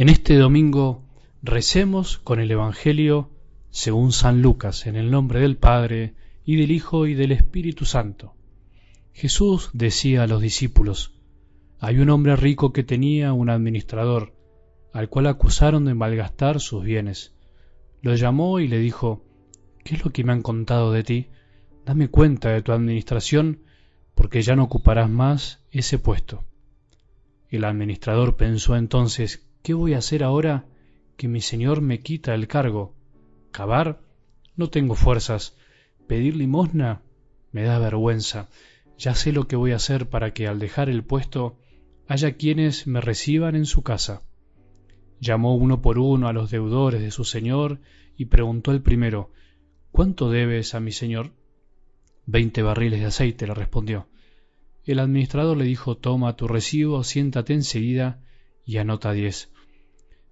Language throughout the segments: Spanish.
En este domingo recemos con el Evangelio según San Lucas, en el nombre del Padre, y del Hijo, y del Espíritu Santo. Jesús decía a los discípulos, hay un hombre rico que tenía un administrador, al cual acusaron de malgastar sus bienes. Lo llamó y le dijo, ¿qué es lo que me han contado de ti? Dame cuenta de tu administración, porque ya no ocuparás más ese puesto. El administrador pensó entonces, ¿Qué voy a hacer ahora que mi señor me quita el cargo? ¿Cavar? No tengo fuerzas. ¿Pedir limosna? Me da vergüenza. Ya sé lo que voy a hacer para que al dejar el puesto haya quienes me reciban en su casa. Llamó uno por uno a los deudores de su señor y preguntó al primero ¿Cuánto debes a mi señor? Veinte barriles de aceite, le respondió. El administrador le dijo Toma tu recibo, siéntate enseguida y anota diez.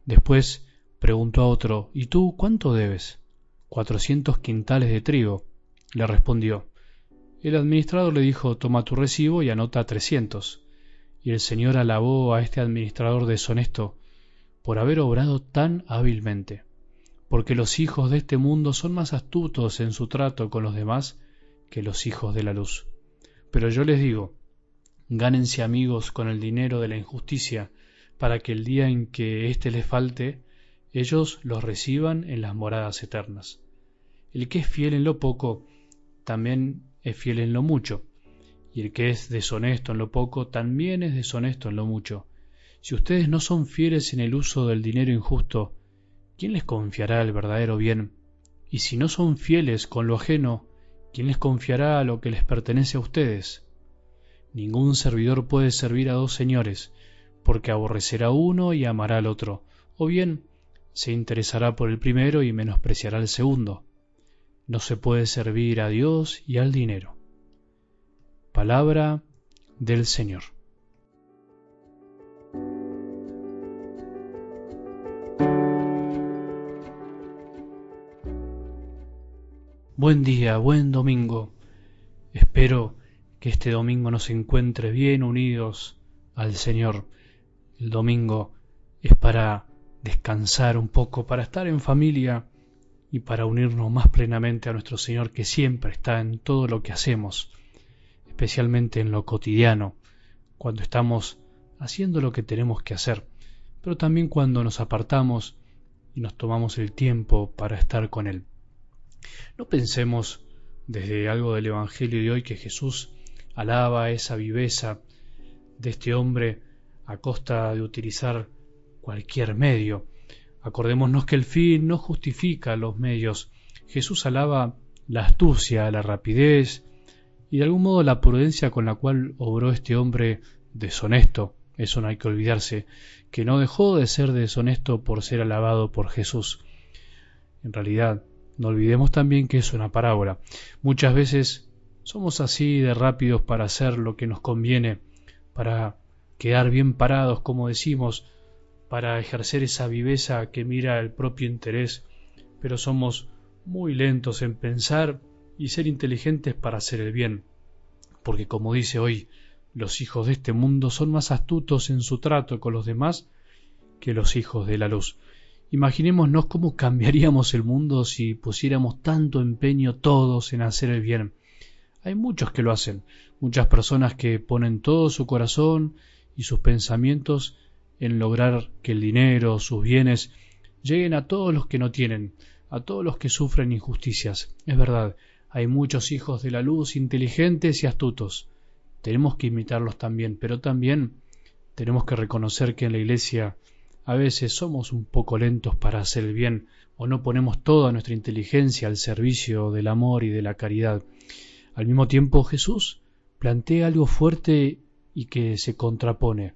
Después preguntó a otro ¿Y tú cuánto debes? Cuatrocientos quintales de trigo, le respondió. El administrador le dijo Toma tu recibo y anota trescientos. Y el señor alabó a este administrador deshonesto por haber obrado tan hábilmente, porque los hijos de este mundo son más astutos en su trato con los demás que los hijos de la luz. Pero yo les digo, gánense amigos con el dinero de la injusticia, para que el día en que éste les falte, ellos los reciban en las moradas eternas. El que es fiel en lo poco, también es fiel en lo mucho, y el que es deshonesto en lo poco, también es deshonesto en lo mucho. Si ustedes no son fieles en el uso del dinero injusto, ¿quién les confiará el verdadero bien? Y si no son fieles con lo ajeno, ¿quién les confiará lo que les pertenece a ustedes? Ningún servidor puede servir a dos señores, porque aborrecerá uno y amará al otro, o bien se interesará por el primero y menospreciará al segundo. No se puede servir a Dios y al dinero. Palabra del Señor. Buen día, buen domingo. Espero que este domingo nos encuentre bien unidos al Señor el domingo es para descansar un poco, para estar en familia y para unirnos más plenamente a nuestro Señor que siempre está en todo lo que hacemos, especialmente en lo cotidiano, cuando estamos haciendo lo que tenemos que hacer, pero también cuando nos apartamos y nos tomamos el tiempo para estar con Él. No pensemos desde algo del Evangelio de hoy que Jesús alaba esa viveza de este hombre a costa de utilizar cualquier medio. Acordémonos que el fin no justifica los medios. Jesús alaba la astucia, la rapidez y de algún modo la prudencia con la cual obró este hombre deshonesto. Eso no hay que olvidarse, que no dejó de ser deshonesto por ser alabado por Jesús. En realidad, no olvidemos también que es una parábola. Muchas veces somos así de rápidos para hacer lo que nos conviene, para quedar bien parados, como decimos, para ejercer esa viveza que mira el propio interés, pero somos muy lentos en pensar y ser inteligentes para hacer el bien, porque como dice hoy, los hijos de este mundo son más astutos en su trato con los demás que los hijos de la luz. Imaginémonos cómo cambiaríamos el mundo si pusiéramos tanto empeño todos en hacer el bien. Hay muchos que lo hacen, muchas personas que ponen todo su corazón y sus pensamientos en lograr que el dinero, sus bienes, lleguen a todos los que no tienen, a todos los que sufren injusticias. Es verdad, hay muchos hijos de la luz inteligentes y astutos. Tenemos que imitarlos también, pero también tenemos que reconocer que en la Iglesia a veces somos un poco lentos para hacer el bien o no ponemos toda nuestra inteligencia al servicio del amor y de la caridad. Al mismo tiempo Jesús plantea algo fuerte y que se contrapone.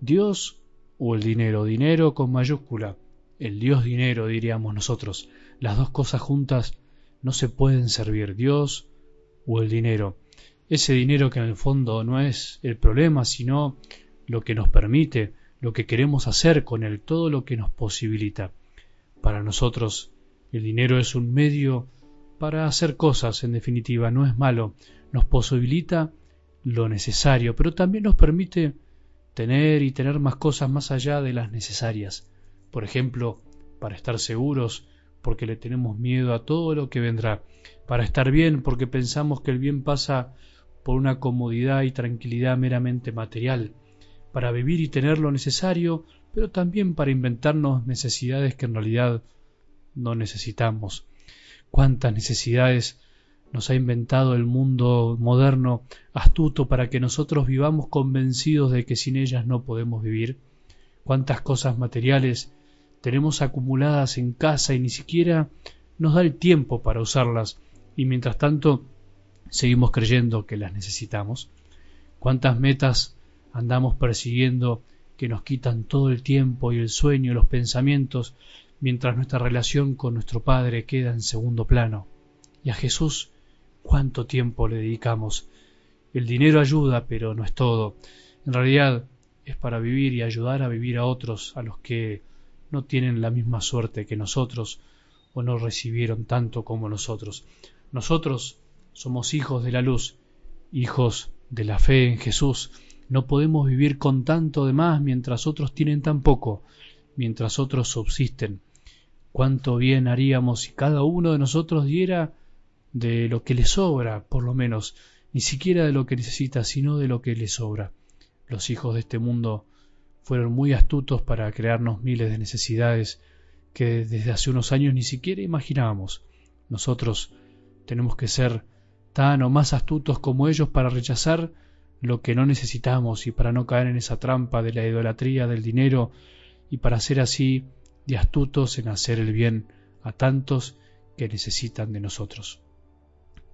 Dios o el dinero, dinero con mayúscula, el Dios dinero diríamos nosotros. Las dos cosas juntas no se pueden servir, Dios o el dinero. Ese dinero que en el fondo no es el problema, sino lo que nos permite, lo que queremos hacer con él, todo lo que nos posibilita. Para nosotros el dinero es un medio para hacer cosas, en definitiva, no es malo, nos posibilita lo necesario, pero también nos permite tener y tener más cosas más allá de las necesarias. por ejemplo, para estar seguros, porque le tenemos miedo a todo lo que vendrá, para estar bien, porque pensamos que el bien pasa por una comodidad y tranquilidad meramente material, para vivir y tener lo necesario, pero también para inventarnos necesidades que en realidad no necesitamos. Cuántas necesidades nos ha inventado el mundo moderno astuto para que nosotros vivamos convencidos de que sin ellas no podemos vivir. Cuántas cosas materiales tenemos acumuladas en casa y ni siquiera nos da el tiempo para usarlas y mientras tanto seguimos creyendo que las necesitamos. Cuántas metas andamos persiguiendo que nos quitan todo el tiempo y el sueño y los pensamientos mientras nuestra relación con nuestro Padre queda en segundo plano. Y a Jesús, ¿cuánto tiempo le dedicamos? El dinero ayuda, pero no es todo. En realidad es para vivir y ayudar a vivir a otros, a los que no tienen la misma suerte que nosotros o no recibieron tanto como nosotros. Nosotros somos hijos de la luz, hijos de la fe en Jesús. No podemos vivir con tanto de más mientras otros tienen tan poco, mientras otros subsisten. Cuánto bien haríamos si cada uno de nosotros diera de lo que le sobra, por lo menos, ni siquiera de lo que necesita, sino de lo que le sobra. Los hijos de este mundo fueron muy astutos para crearnos miles de necesidades que desde hace unos años ni siquiera imaginábamos. Nosotros tenemos que ser tan o más astutos como ellos para rechazar lo que no necesitamos y para no caer en esa trampa de la idolatría del dinero y para ser así de astutos en hacer el bien a tantos que necesitan de nosotros.